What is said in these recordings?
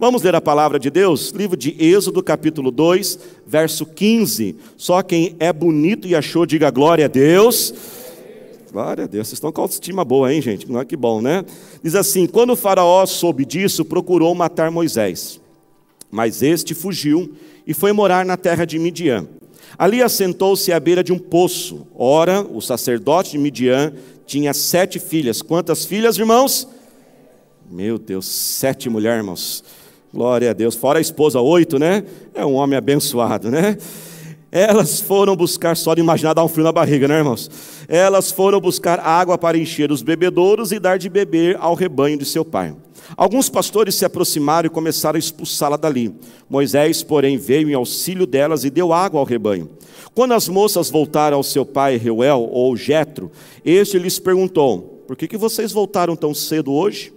Vamos ler a palavra de Deus? Livro de Êxodo, capítulo 2, verso 15. Só quem é bonito e achou, diga glória a Deus. Glória a Deus, vocês estão com autoestima boa, hein, gente? Não é que bom, né? Diz assim: Quando o Faraó soube disso, procurou matar Moisés. Mas este fugiu e foi morar na terra de Midian. Ali assentou-se à beira de um poço. Ora, o sacerdote de Midian tinha sete filhas. Quantas filhas, irmãos? Meu Deus, sete mulheres, irmãos. Glória a Deus. Fora a esposa, oito, né? É um homem abençoado, né? Elas foram buscar, só de imaginar dar um frio na barriga, né, irmãos? Elas foram buscar água para encher os bebedouros e dar de beber ao rebanho de seu pai. Alguns pastores se aproximaram e começaram a expulsá-la dali. Moisés, porém, veio em auxílio delas e deu água ao rebanho. Quando as moças voltaram ao seu pai Reuel, ou Jetro, este lhes perguntou: Por que, que vocês voltaram tão cedo hoje?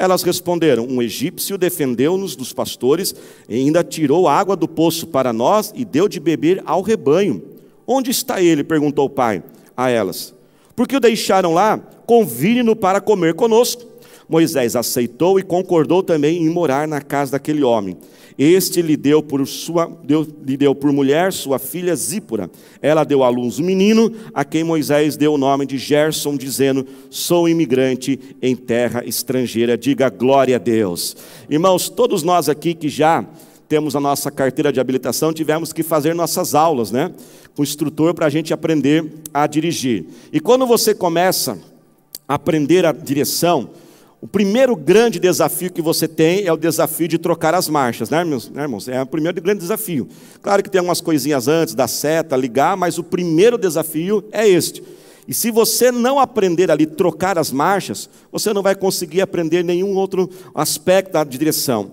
Elas responderam: Um egípcio defendeu-nos dos pastores e ainda tirou água do poço para nós e deu de beber ao rebanho. Onde está ele? perguntou o pai a elas. Porque o deixaram lá? Convide-no para comer conosco. Moisés aceitou e concordou também em morar na casa daquele homem. Este lhe deu por, sua, deu, lhe deu por mulher sua filha Zípora. Ela deu à luz um menino, a quem Moisés deu o nome de Gerson, dizendo: Sou imigrante em terra estrangeira. Diga glória a Deus. Irmãos, todos nós aqui que já temos a nossa carteira de habilitação, tivemos que fazer nossas aulas, né? Com o instrutor para a gente aprender a dirigir. E quando você começa a aprender a direção, o primeiro grande desafio que você tem é o desafio de trocar as marchas, né, né, irmãos? É o primeiro grande desafio. Claro que tem algumas coisinhas antes, da seta, ligar, mas o primeiro desafio é este. E se você não aprender ali trocar as marchas, você não vai conseguir aprender nenhum outro aspecto da direção.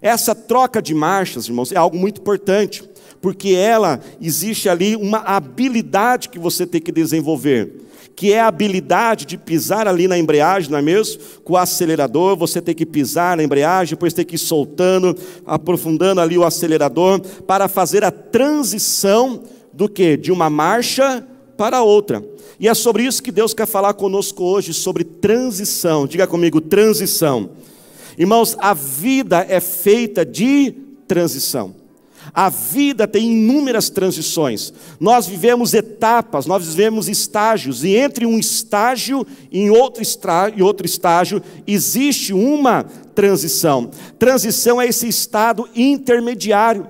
Essa troca de marchas, irmãos, é algo muito importante, porque ela existe ali uma habilidade que você tem que desenvolver que é a habilidade de pisar ali na embreagem, não é mesmo? Com o acelerador, você tem que pisar na embreagem, depois tem que ir soltando, aprofundando ali o acelerador, para fazer a transição do que? De uma marcha para outra. E é sobre isso que Deus quer falar conosco hoje, sobre transição. Diga comigo, transição. Irmãos, a vida é feita de transição. A vida tem inúmeras transições. Nós vivemos etapas, nós vivemos estágios, e entre um estágio e outro, e outro estágio existe uma transição. Transição é esse estado intermediário.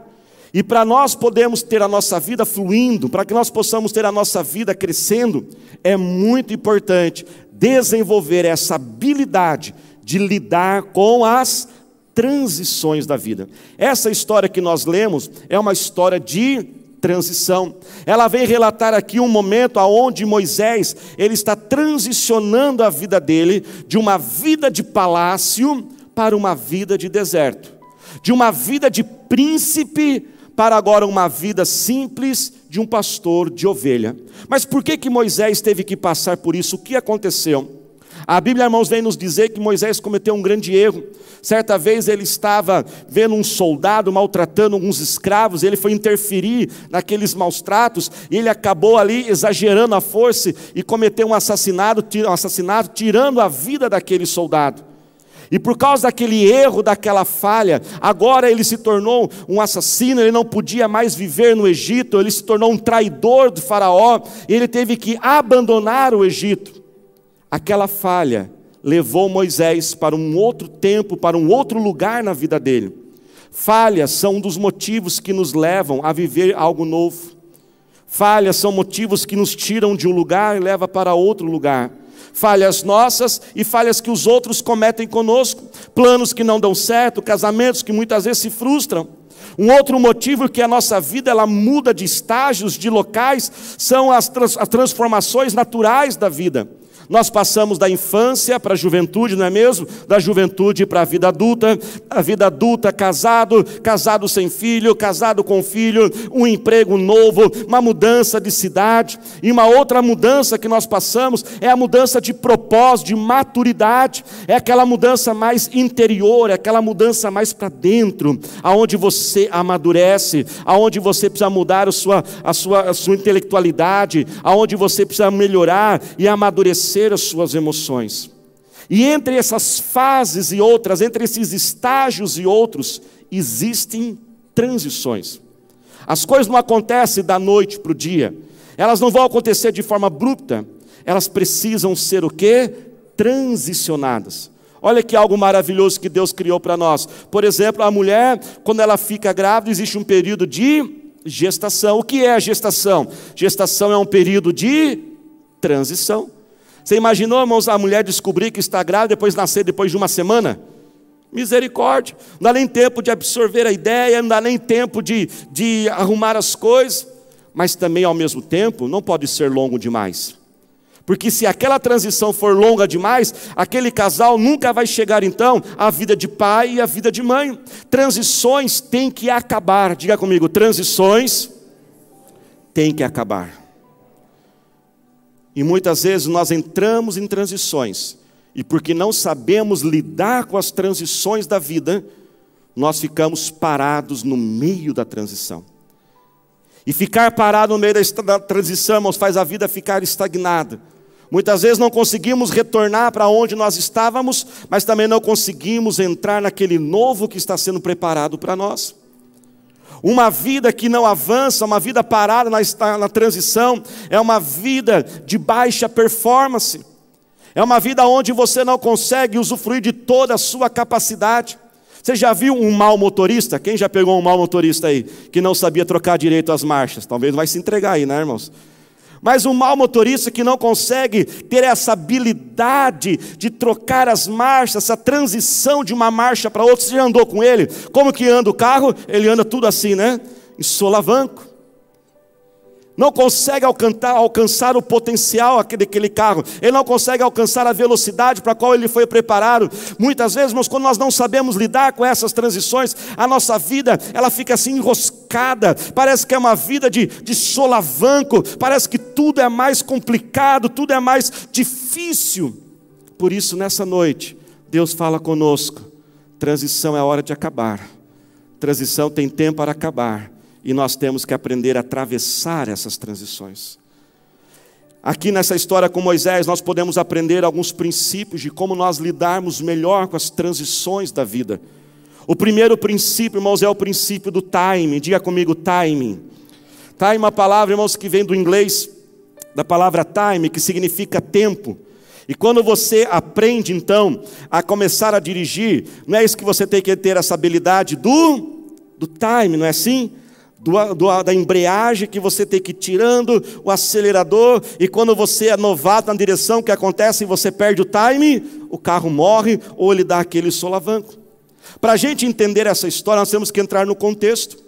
E para nós podermos ter a nossa vida fluindo, para que nós possamos ter a nossa vida crescendo, é muito importante desenvolver essa habilidade de lidar com as transições da vida. Essa história que nós lemos é uma história de transição. Ela vem relatar aqui um momento aonde Moisés, ele está transicionando a vida dele de uma vida de palácio para uma vida de deserto. De uma vida de príncipe para agora uma vida simples de um pastor de ovelha. Mas por que que Moisés teve que passar por isso? O que aconteceu? A Bíblia, irmãos, vem nos dizer que Moisés cometeu um grande erro. Certa vez ele estava vendo um soldado maltratando alguns escravos, ele foi interferir naqueles maus tratos, e ele acabou ali exagerando a força e cometeu um assassinato, um assassinato tirando a vida daquele soldado. E por causa daquele erro, daquela falha, agora ele se tornou um assassino, ele não podia mais viver no Egito, ele se tornou um traidor do Faraó, e ele teve que abandonar o Egito. Aquela falha levou Moisés para um outro tempo, para um outro lugar na vida dele. Falhas são um dos motivos que nos levam a viver algo novo. Falhas são motivos que nos tiram de um lugar e levam para outro lugar. Falhas nossas e falhas que os outros cometem conosco, planos que não dão certo, casamentos que muitas vezes se frustram. Um outro motivo que a nossa vida ela muda de estágios, de locais, são as, trans, as transformações naturais da vida. Nós passamos da infância para a juventude, não é mesmo? Da juventude para a vida adulta, a vida adulta casado, casado sem filho, casado com filho, um emprego novo, uma mudança de cidade. E uma outra mudança que nós passamos é a mudança de propósito, de maturidade. É aquela mudança mais interior, é aquela mudança mais para dentro, aonde você amadurece, aonde você precisa mudar a sua, a sua, a sua intelectualidade, aonde você precisa melhorar e amadurecer as suas emoções. E entre essas fases e outras, entre esses estágios e outros, existem transições. As coisas não acontecem da noite para o dia, elas não vão acontecer de forma abrupta, elas precisam ser o quê? Transicionadas. Olha que algo maravilhoso que Deus criou para nós. Por exemplo, a mulher, quando ela fica grávida, existe um período de gestação. O que é a gestação? Gestação é um período de transição. Você imaginou, irmãos, a mulher descobrir que está grávida depois nascer depois de uma semana? Misericórdia, não dá nem tempo de absorver a ideia, não dá nem tempo de, de arrumar as coisas, mas também ao mesmo tempo não pode ser longo demais. Porque se aquela transição for longa demais, aquele casal nunca vai chegar então à vida de pai e à vida de mãe. Transições têm que acabar. Diga comigo, transições têm que acabar. E muitas vezes nós entramos em transições, e porque não sabemos lidar com as transições da vida, nós ficamos parados no meio da transição. E ficar parado no meio da transição, irmãos, faz a vida ficar estagnada. Muitas vezes não conseguimos retornar para onde nós estávamos, mas também não conseguimos entrar naquele novo que está sendo preparado para nós. Uma vida que não avança, uma vida parada na, na transição, é uma vida de baixa performance, é uma vida onde você não consegue usufruir de toda a sua capacidade. Você já viu um mau motorista? Quem já pegou um mau motorista aí, que não sabia trocar direito as marchas? Talvez vai se entregar aí, né, irmãos? Mas um mau motorista que não consegue ter essa habilidade de trocar as marchas, essa transição de uma marcha para outra, você já andou com ele? Como que anda o carro? Ele anda tudo assim, né? Em solavanco não consegue alcançar, alcançar o potencial daquele carro, ele não consegue alcançar a velocidade para a qual ele foi preparado. Muitas vezes, mas quando nós não sabemos lidar com essas transições, a nossa vida ela fica assim enroscada, parece que é uma vida de, de solavanco, parece que tudo é mais complicado, tudo é mais difícil. Por isso, nessa noite, Deus fala conosco: transição é hora de acabar, transição tem tempo para acabar e nós temos que aprender a atravessar essas transições. Aqui nessa história com Moisés, nós podemos aprender alguns princípios de como nós lidarmos melhor com as transições da vida. O primeiro princípio, irmãos, é o princípio do timing. Diga comigo, timing. Time é uma palavra, irmãos, que vem do inglês, da palavra time, que significa tempo. E quando você aprende, então, a começar a dirigir, não é isso que você tem que ter essa habilidade do, do time, não é assim? do, do, da embreagem que você tem que ir tirando o acelerador, e quando você é novato na direção, o que acontece? Você perde o time, o carro morre, ou ele dá aquele solavanco. Para a gente entender essa história, nós temos que entrar no contexto.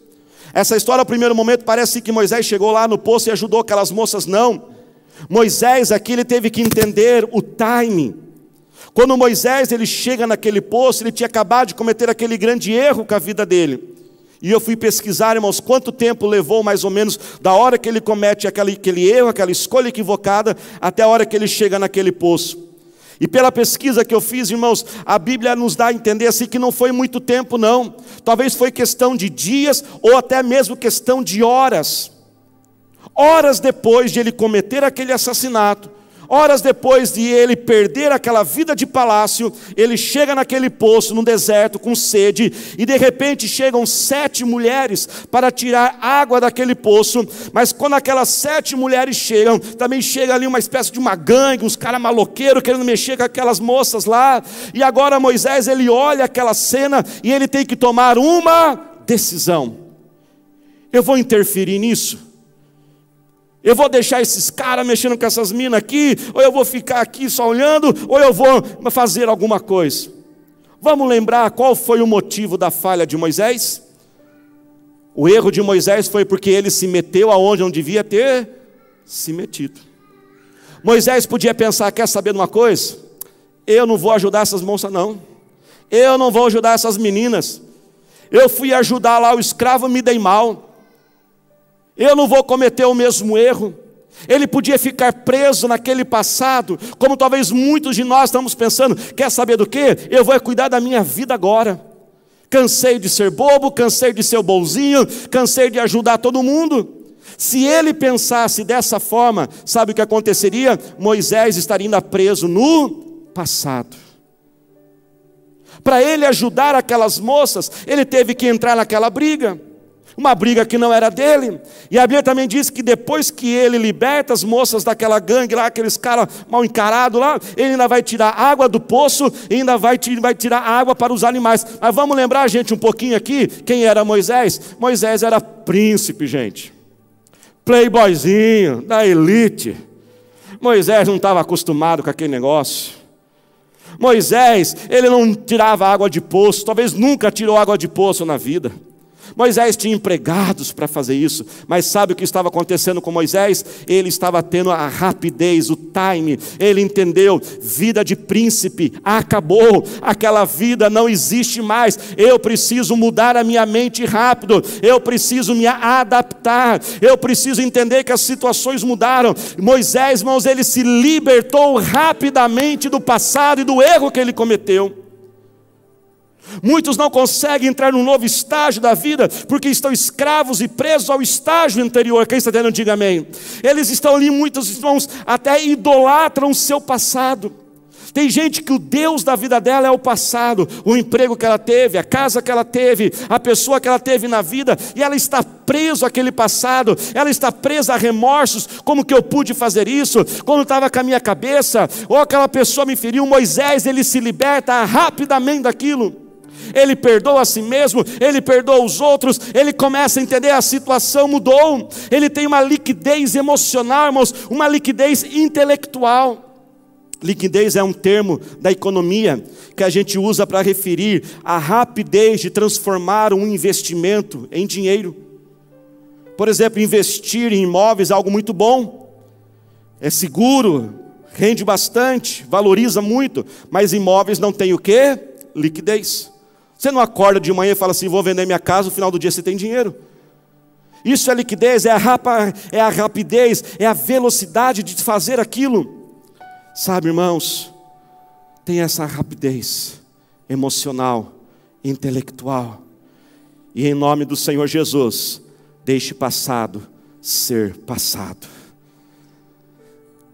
Essa história, no primeiro momento, parece que Moisés chegou lá no poço e ajudou aquelas moças, não. Moisés aqui ele teve que entender o timing. Quando Moisés ele chega naquele poço, ele tinha acabado de cometer aquele grande erro com a vida dele. E eu fui pesquisar, irmãos, quanto tempo levou mais ou menos da hora que ele comete aquele, aquele erro, aquela escolha equivocada, até a hora que ele chega naquele poço. E pela pesquisa que eu fiz, irmãos, a Bíblia nos dá a entender assim que não foi muito tempo, não. Talvez foi questão de dias ou até mesmo questão de horas. Horas depois de ele cometer aquele assassinato, Horas depois de ele perder aquela vida de palácio, ele chega naquele poço, no deserto, com sede, e de repente chegam sete mulheres para tirar água daquele poço. Mas quando aquelas sete mulheres chegam, também chega ali uma espécie de uma gangue, uns caras maloqueiros querendo mexer com aquelas moças lá. E agora Moisés ele olha aquela cena e ele tem que tomar uma decisão. Eu vou interferir nisso? Eu vou deixar esses caras mexendo com essas minas aqui, ou eu vou ficar aqui só olhando, ou eu vou fazer alguma coisa. Vamos lembrar qual foi o motivo da falha de Moisés? O erro de Moisés foi porque ele se meteu aonde não devia ter se metido. Moisés podia pensar: quer saber de uma coisa? Eu não vou ajudar essas moças, não. Eu não vou ajudar essas meninas. Eu fui ajudar lá o escravo, me dei mal eu não vou cometer o mesmo erro. Ele podia ficar preso naquele passado, como talvez muitos de nós estamos pensando: quer saber do que? Eu vou cuidar da minha vida agora. Cansei de ser bobo, cansei de ser bonzinho, cansei de ajudar todo mundo. Se ele pensasse dessa forma, sabe o que aconteceria? Moisés estaria ainda preso no passado. Para ele ajudar aquelas moças, ele teve que entrar naquela briga uma briga que não era dele. E a Bíblia também diz que depois que ele liberta as moças daquela gangue lá, aqueles caras mal encarados lá, ele ainda vai tirar água do poço ainda vai, vai tirar água para os animais. Mas vamos lembrar, gente, um pouquinho aqui, quem era Moisés? Moisés era príncipe, gente. Playboyzinho, da elite. Moisés não estava acostumado com aquele negócio. Moisés, ele não tirava água de poço, talvez nunca tirou água de poço na vida. Moisés tinha empregados para fazer isso, mas sabe o que estava acontecendo com Moisés? Ele estava tendo a rapidez, o time, ele entendeu: vida de príncipe acabou, aquela vida não existe mais. Eu preciso mudar a minha mente rápido, eu preciso me adaptar, eu preciso entender que as situações mudaram. Moisés, irmãos, ele se libertou rapidamente do passado e do erro que ele cometeu. Muitos não conseguem entrar num novo estágio da vida porque estão escravos e presos ao estágio anterior. Quem está tendo, diga amém. Eles estão ali, muitos irmãos, até idolatram o seu passado. Tem gente que o Deus da vida dela é o passado, o emprego que ela teve, a casa que ela teve, a pessoa que ela teve na vida, e ela está presa àquele passado, ela está presa a remorsos, como que eu pude fazer isso, quando estava com a minha cabeça, ou aquela pessoa me feriu, Moisés, ele se liberta rapidamente daquilo ele perdoa a si mesmo, ele perdoa os outros, ele começa a entender a situação mudou, ele tem uma liquidez emocional, irmãos, uma liquidez intelectual. Liquidez é um termo da economia que a gente usa para referir a rapidez de transformar um investimento em dinheiro. Por exemplo, investir em imóveis é algo muito bom, é seguro, rende bastante, valoriza muito, mas imóveis não tem o que? Liquidez. Você não acorda de manhã e fala assim: vou vender minha casa, no final do dia você tem dinheiro. Isso é liquidez, é a, rapa, é a rapidez, é a velocidade de fazer aquilo. Sabe, irmãos, tem essa rapidez emocional, intelectual. E em nome do Senhor Jesus, deixe passado ser passado.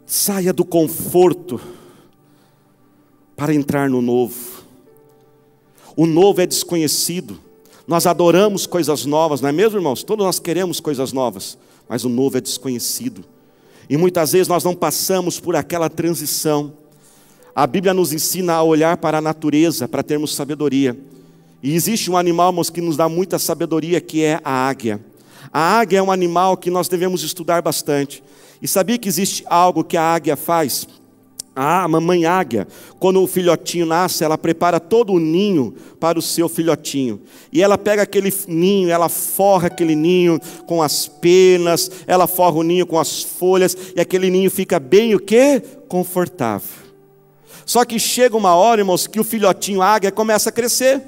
Saia do conforto para entrar no novo. O novo é desconhecido. Nós adoramos coisas novas, não é mesmo, irmãos? Todos nós queremos coisas novas, mas o novo é desconhecido. E muitas vezes nós não passamos por aquela transição. A Bíblia nos ensina a olhar para a natureza para termos sabedoria. E existe um animal, irmãos, que nos dá muita sabedoria, que é a águia. A águia é um animal que nós devemos estudar bastante. E sabia que existe algo que a águia faz? A mamãe águia, quando o filhotinho nasce, ela prepara todo o ninho para o seu filhotinho. E ela pega aquele ninho, ela forra aquele ninho com as penas, ela forra o ninho com as folhas, e aquele ninho fica bem o quê? Confortável. Só que chega uma hora, irmãos, que o filhotinho águia começa a crescer.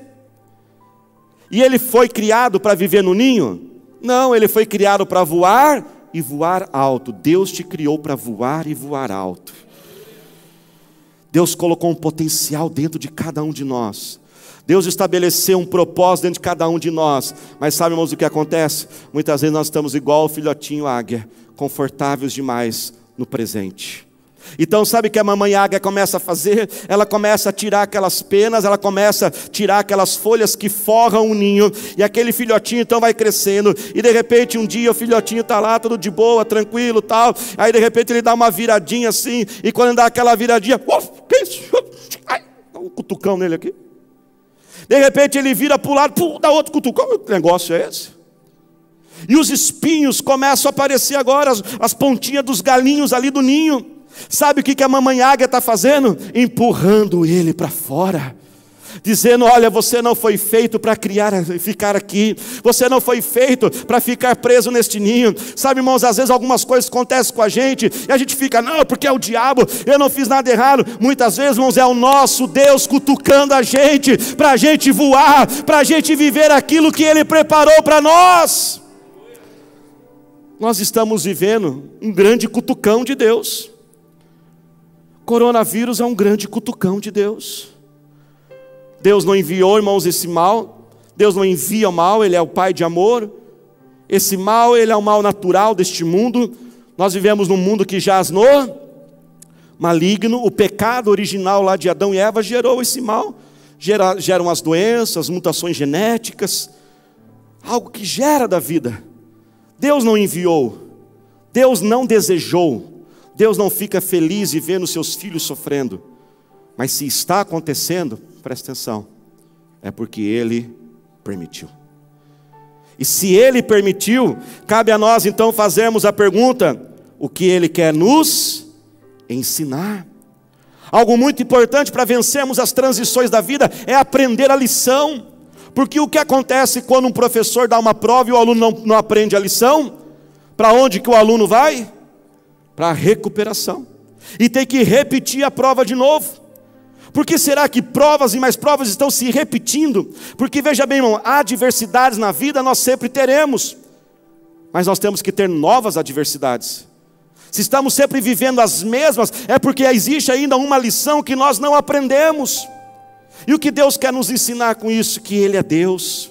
E ele foi criado para viver no ninho? Não, ele foi criado para voar e voar alto. Deus te criou para voar e voar alto. Deus colocou um potencial dentro de cada um de nós. Deus estabeleceu um propósito dentro de cada um de nós. Mas sabe, irmãos, o que acontece? Muitas vezes nós estamos igual o filhotinho águia, confortáveis demais no presente. Então, sabe o que a mamãe águia começa a fazer? Ela começa a tirar aquelas penas, ela começa a tirar aquelas folhas que forram o ninho, e aquele filhotinho então vai crescendo, e de repente um dia o filhotinho está lá, tudo de boa, tranquilo tal, aí de repente ele dá uma viradinha assim, e quando dá aquela viradinha, uf, isso? Ai, dá um cutucão nele aqui. De repente ele vira para o lado, pum, dá outro cutucão, que negócio é esse? E os espinhos começam a aparecer agora, as, as pontinhas dos galinhos ali do ninho. Sabe o que a mamãe águia está fazendo? Empurrando ele para fora. Dizendo: Olha, você não foi feito para criar, ficar aqui, você não foi feito para ficar preso neste ninho. Sabe, irmãos, às vezes algumas coisas acontecem com a gente e a gente fica, não, porque é o diabo, eu não fiz nada errado. Muitas vezes, irmãos, é o nosso Deus cutucando a gente, para a gente voar, para a gente viver aquilo que Ele preparou para nós. Nós estamos vivendo um grande cutucão de Deus. Coronavírus é um grande cutucão de Deus. Deus não enviou, irmãos, esse mal. Deus não envia o mal, Ele é o Pai de amor. Esse mal, ele é o mal natural deste mundo. Nós vivemos num mundo que jaz no maligno. O pecado original lá de Adão e Eva gerou esse mal. gera, geram as doenças, mutações genéticas, algo que gera da vida. Deus não enviou, Deus não desejou, Deus não fica feliz de ver seus filhos sofrendo. Mas se está acontecendo, presta atenção, é porque Ele permitiu. E se Ele permitiu, cabe a nós então fazermos a pergunta: o que Ele quer nos ensinar? Algo muito importante para vencermos as transições da vida é aprender a lição. Porque o que acontece quando um professor dá uma prova e o aluno não, não aprende a lição? Para onde que o aluno vai? Para a recuperação. E tem que repetir a prova de novo. Por que será que provas e mais provas estão se repetindo? Porque veja bem, irmão, adversidades na vida nós sempre teremos. Mas nós temos que ter novas adversidades. Se estamos sempre vivendo as mesmas, é porque existe ainda uma lição que nós não aprendemos. E o que Deus quer nos ensinar com isso? Que Ele é Deus.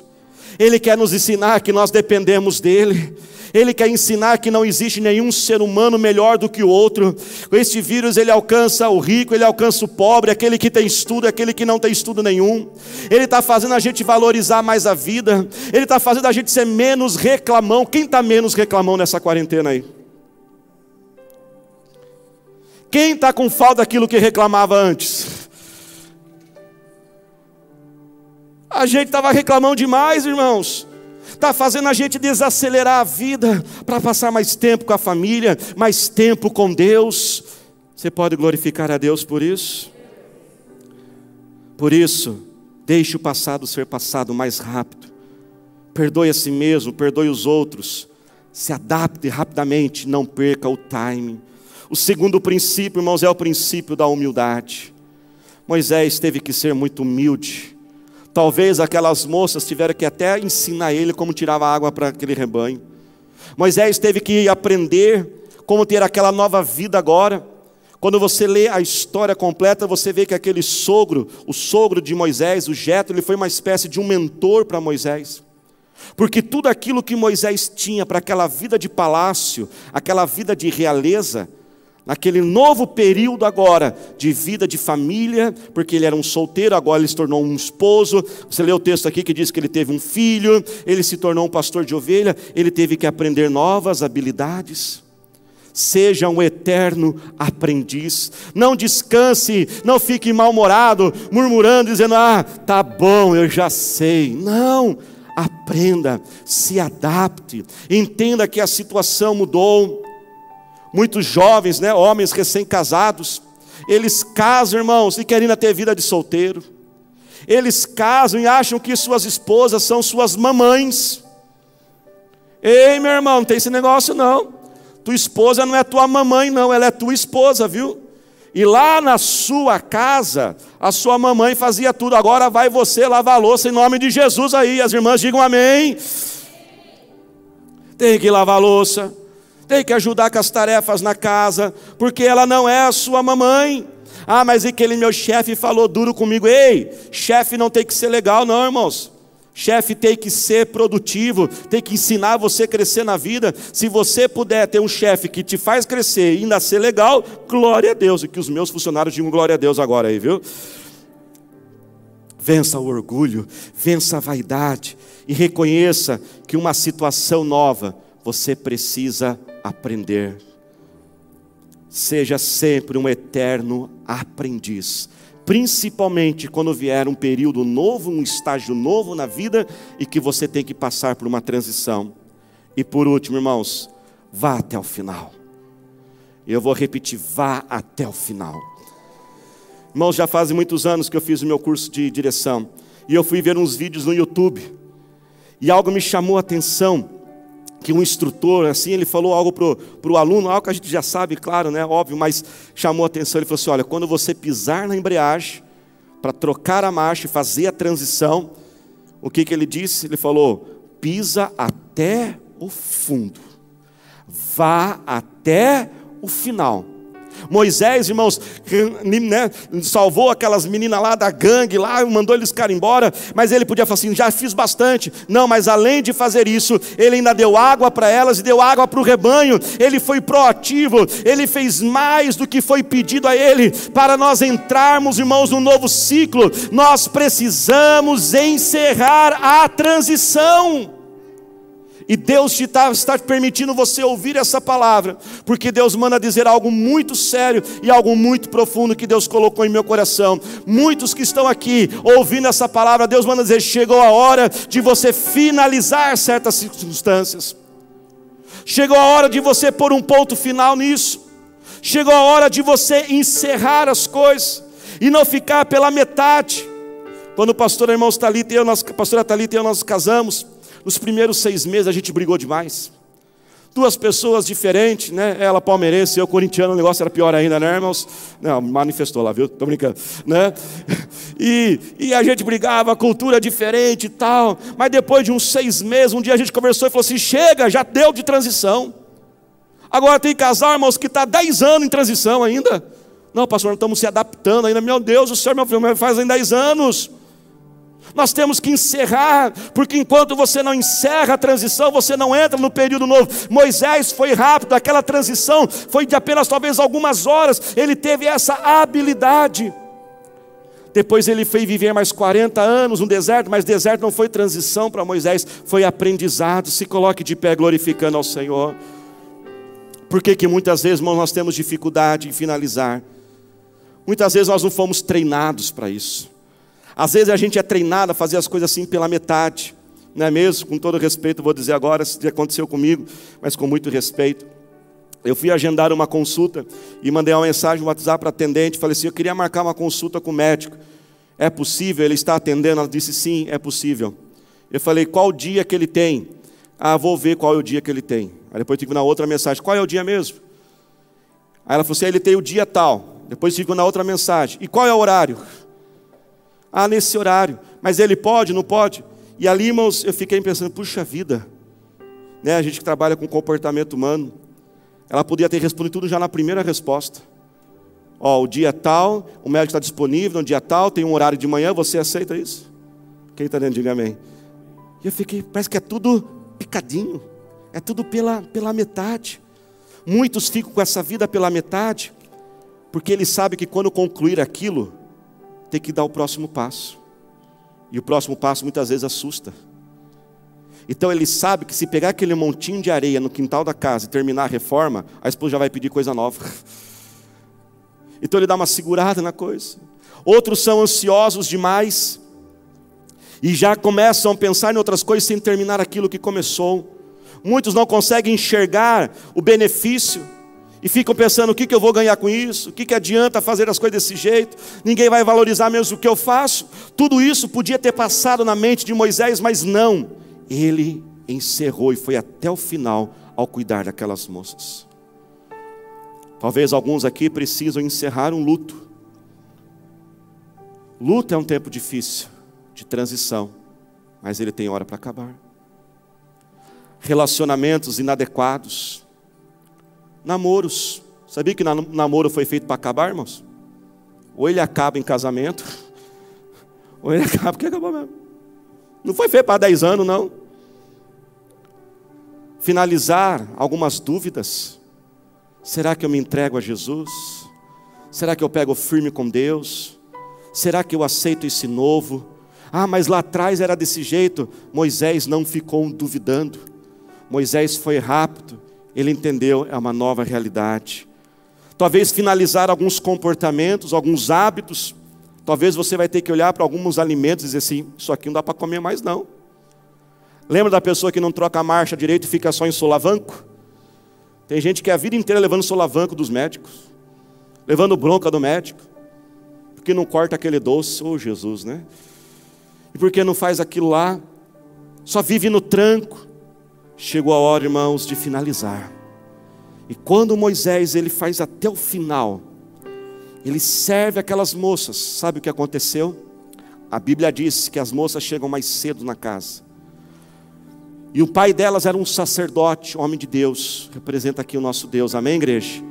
Ele quer nos ensinar que nós dependemos dEle. Ele quer ensinar que não existe nenhum ser humano melhor do que o outro. Com este vírus, ele alcança o rico, ele alcança o pobre, aquele que tem estudo, aquele que não tem estudo nenhum. Ele está fazendo a gente valorizar mais a vida. Ele está fazendo a gente ser menos reclamão. Quem está menos reclamão nessa quarentena aí? Quem está com falta daquilo que reclamava antes? A gente estava reclamando demais, irmãos. Está fazendo a gente desacelerar a vida para passar mais tempo com a família, mais tempo com Deus. Você pode glorificar a Deus por isso? Por isso, deixe o passado ser passado mais rápido. Perdoe a si mesmo, perdoe os outros. Se adapte rapidamente, não perca o timing. O segundo princípio, irmãos, é o princípio da humildade. Moisés teve que ser muito humilde Talvez aquelas moças tiveram que até ensinar ele como tirava água para aquele rebanho. Moisés teve que aprender como ter aquela nova vida agora. Quando você lê a história completa, você vê que aquele sogro, o sogro de Moisés, o Jetro, ele foi uma espécie de um mentor para Moisés. Porque tudo aquilo que Moisés tinha para aquela vida de palácio, aquela vida de realeza, naquele novo período agora de vida de família, porque ele era um solteiro, agora ele se tornou um esposo. Você lê o texto aqui que diz que ele teve um filho, ele se tornou um pastor de ovelha, ele teve que aprender novas habilidades. Seja um eterno aprendiz. Não descanse, não fique mal-humorado, murmurando, dizendo: Ah, tá bom, eu já sei. Não, aprenda, se adapte, entenda que a situação mudou muitos jovens, né, homens recém-casados, eles casam, irmãos, e querem ter vida de solteiro. Eles casam e acham que suas esposas são suas mamães. Ei, meu irmão, não tem esse negócio não. Tua esposa não é tua mamãe, não, ela é tua esposa, viu? E lá na sua casa, a sua mamãe fazia tudo. Agora vai você lavar a louça em nome de Jesus aí. As irmãs digam amém. Tem que lavar a louça tem que ajudar com as tarefas na casa, porque ela não é a sua mamãe. Ah, mas aquele meu chefe falou duro comigo. Ei, chefe não tem que ser legal, não, irmãos. Chefe tem que ser produtivo, tem que ensinar você a crescer na vida. Se você puder ter um chefe que te faz crescer e ainda ser legal, glória a Deus. E que os meus funcionários digam glória a Deus agora aí, viu? Vença o orgulho, vença a vaidade e reconheça que uma situação nova você precisa aprender. Seja sempre um eterno aprendiz, principalmente quando vier um período novo, um estágio novo na vida e que você tem que passar por uma transição. E por último, irmãos, vá até o final. Eu vou repetir, vá até o final. Irmãos, já fazem muitos anos que eu fiz o meu curso de direção e eu fui ver uns vídeos no YouTube e algo me chamou a atenção que um instrutor, assim, ele falou algo para o aluno, algo que a gente já sabe, claro, né, óbvio, mas chamou a atenção. Ele falou assim: olha, quando você pisar na embreagem, para trocar a marcha e fazer a transição, o que, que ele disse? Ele falou: pisa até o fundo, vá até o final. Moisés, irmãos, né, salvou aquelas meninas lá da gangue, lá, mandou eles ficar embora, mas ele podia falar assim: já fiz bastante. Não, mas além de fazer isso, ele ainda deu água para elas e deu água para o rebanho. Ele foi proativo, ele fez mais do que foi pedido a ele. Para nós entrarmos, irmãos, num novo ciclo, nós precisamos encerrar a transição. E Deus te está, está permitindo você ouvir essa palavra, porque Deus manda dizer algo muito sério e algo muito profundo que Deus colocou em meu coração. Muitos que estão aqui ouvindo essa palavra, Deus manda dizer: chegou a hora de você finalizar certas circunstâncias, chegou a hora de você pôr um ponto final nisso, chegou a hora de você encerrar as coisas e não ficar pela metade. Quando o pastor irmão Talita e eu, nós, pastora Talita e eu nós casamos, nos primeiros seis meses a gente brigou demais. Duas pessoas diferentes, né? Ela palmeirense, eu corintiano, o negócio era pior ainda, né, irmãos? Não, manifestou lá, viu? Tô brincando, né? E, e a gente brigava, cultura diferente e tal. Mas depois de uns seis meses, um dia a gente conversou e falou assim: chega, já deu de transição. Agora tem casal, irmãos, que está dez anos em transição ainda. Não, pastor, nós estamos se adaptando ainda. Meu Deus, o senhor, meu filho, faz em dez anos. Nós temos que encerrar, porque enquanto você não encerra a transição, você não entra no período novo. Moisés foi rápido, aquela transição foi de apenas talvez algumas horas, ele teve essa habilidade. Depois ele foi viver mais 40 anos no deserto, mas deserto não foi transição para Moisés, foi aprendizado. Se coloque de pé glorificando ao Senhor. Por que, que muitas vezes, irmãos, nós temos dificuldade em finalizar? Muitas vezes nós não fomos treinados para isso. Às vezes a gente é treinado a fazer as coisas assim pela metade, não é mesmo? Com todo respeito, vou dizer agora, isso aconteceu comigo, mas com muito respeito. Eu fui agendar uma consulta e mandei uma mensagem no WhatsApp para atendente, falei assim, eu queria marcar uma consulta com o médico. É possível? Ele está atendendo? Ela disse, sim, é possível. Eu falei, qual dia que ele tem? Ah, vou ver qual é o dia que ele tem. Aí depois tive na outra mensagem, qual é o dia mesmo? Aí ela falou assim, ele tem o dia tal. Depois tive na outra mensagem, e qual é o horário? Ah, nesse horário. Mas ele pode, não pode? E ali, irmãos, eu fiquei pensando, puxa vida, né? A gente que trabalha com comportamento humano, ela podia ter respondido tudo já na primeira resposta. Ó, o dia tal, o médico está disponível, no dia tal, tem um horário de manhã, você aceita isso? Quem está dentro, diga amém. E eu fiquei, parece que é tudo picadinho, é tudo pela, pela metade. Muitos ficam com essa vida pela metade, porque eles sabem que quando concluir aquilo, tem que dar o próximo passo. E o próximo passo muitas vezes assusta. Então ele sabe que se pegar aquele montinho de areia no quintal da casa e terminar a reforma, a esposa já vai pedir coisa nova. Então ele dá uma segurada na coisa. Outros são ansiosos demais e já começam a pensar em outras coisas sem terminar aquilo que começou. Muitos não conseguem enxergar o benefício e ficam pensando: o que, que eu vou ganhar com isso? O que, que adianta fazer as coisas desse jeito? Ninguém vai valorizar mesmo o que eu faço. Tudo isso podia ter passado na mente de Moisés, mas não. Ele encerrou e foi até o final ao cuidar daquelas moças. Talvez alguns aqui precisam encerrar um luto. Luto é um tempo difícil, de transição, mas ele tem hora para acabar. Relacionamentos inadequados, namoros. Sabia que namoro foi feito para acabar, irmãos? Ou ele acaba em casamento, ou ele acaba porque acabou mesmo. Não foi feito para 10 anos, não. Finalizar algumas dúvidas. Será que eu me entrego a Jesus? Será que eu pego firme com Deus? Será que eu aceito esse novo? Ah, mas lá atrás era desse jeito. Moisés não ficou duvidando. Moisés foi rápido ele entendeu, é uma nova realidade. Talvez finalizar alguns comportamentos, alguns hábitos. Talvez você vai ter que olhar para alguns alimentos e dizer assim: isso aqui não dá para comer mais não. Lembra da pessoa que não troca a marcha direito e fica só em solavanco? Tem gente que é a vida inteira levando solavanco dos médicos, levando bronca do médico, porque não corta aquele doce, ô oh, Jesus, né? E porque não faz aquilo lá, só vive no tranco, Chegou a hora, irmãos, de finalizar. E quando Moisés ele faz até o final, ele serve aquelas moças. Sabe o que aconteceu? A Bíblia diz que as moças chegam mais cedo na casa. E o pai delas era um sacerdote, homem de Deus, representa aqui o nosso Deus, amém, igreja?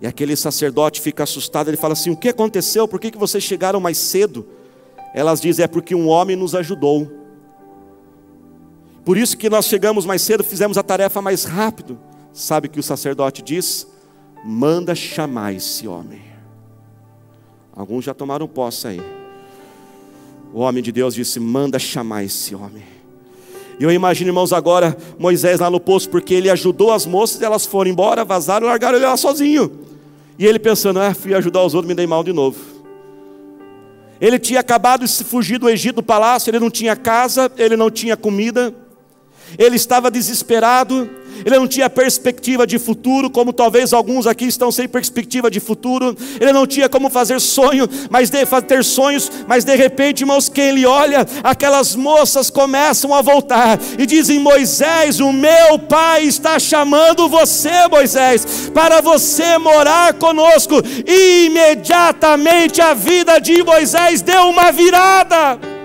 E aquele sacerdote fica assustado, ele fala assim: O que aconteceu? Por que, que vocês chegaram mais cedo? Elas dizem: É porque um homem nos ajudou. Por isso que nós chegamos mais cedo, fizemos a tarefa mais rápido. Sabe que o sacerdote diz? Manda chamar esse homem. Alguns já tomaram posse aí. O homem de Deus disse: Manda chamar esse homem. E eu imagino, irmãos, agora Moisés lá no poço, porque ele ajudou as moças, elas foram embora, vazaram, largaram ele lá sozinho. E ele pensando: Ah, fui ajudar os outros, me dei mal de novo. Ele tinha acabado de fugir do Egito do palácio, ele não tinha casa, ele não tinha comida, ele estava desesperado, ele não tinha perspectiva de futuro, como talvez alguns aqui estão sem perspectiva de futuro, ele não tinha como fazer sonho, mas de, ter sonhos, mas de repente, irmãos, quem ele olha, aquelas moças começam a voltar e dizem: Moisés, o meu pai está chamando você, Moisés, para você morar conosco. E imediatamente a vida de Moisés deu uma virada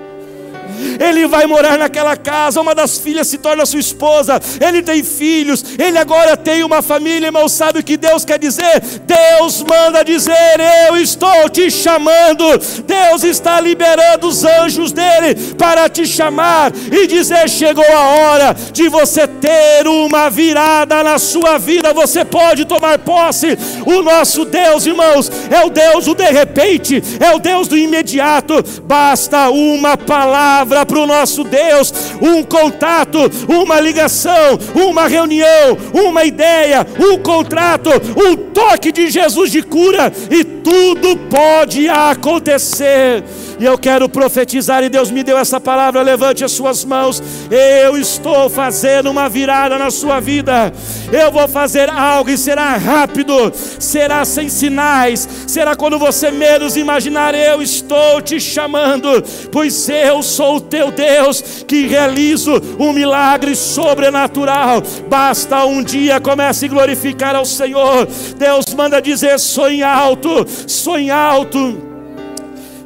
ele vai morar naquela casa, uma das filhas se torna sua esposa, ele tem filhos, ele agora tem uma família, irmão, sabe o que Deus quer dizer? Deus manda dizer: Eu estou te chamando, Deus está liberando os anjos dele para te chamar e dizer: Chegou a hora de você ter uma virada na sua vida, você pode tomar posse. O nosso Deus, irmãos, é o Deus do de repente, é o Deus do imediato, basta uma palavra palavra para o nosso Deus, um contato, uma ligação, uma reunião, uma ideia, um contrato, um toque de Jesus de cura e tudo pode acontecer. E eu quero profetizar, e Deus me deu essa palavra. Levante as suas mãos. Eu estou fazendo uma virada na sua vida. Eu vou fazer algo e será rápido, será sem sinais, será quando você menos imaginar. Eu estou te chamando, pois eu sou o teu Deus que realizo um milagre sobrenatural. Basta um dia comece a glorificar ao Senhor. Deus manda dizer: sonhe alto, sonhe alto.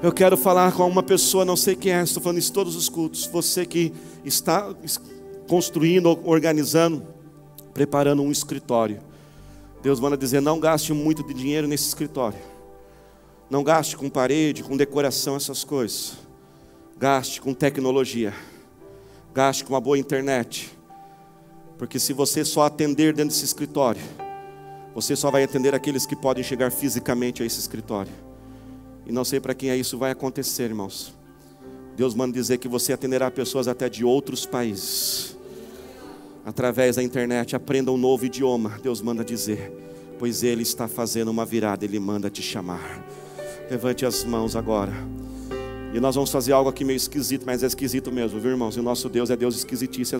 Eu quero falar com uma pessoa, não sei quem é, estou falando isso todos os cultos. Você que está construindo, organizando, preparando um escritório. Deus manda dizer: não gaste muito de dinheiro nesse escritório. Não gaste com parede, com decoração, essas coisas. Gaste com tecnologia. Gaste com uma boa internet. Porque se você só atender dentro desse escritório, você só vai atender aqueles que podem chegar fisicamente a esse escritório. E não sei para quem é isso vai acontecer, irmãos. Deus manda dizer que você atenderá pessoas até de outros países. Através da internet, aprenda um novo idioma. Deus manda dizer, pois Ele está fazendo uma virada, Ele manda te chamar. Levante as mãos agora. E nós vamos fazer algo aqui meio esquisito, mas é esquisito mesmo, viu, irmãos? E o nosso Deus é Deus esquisitíssimo.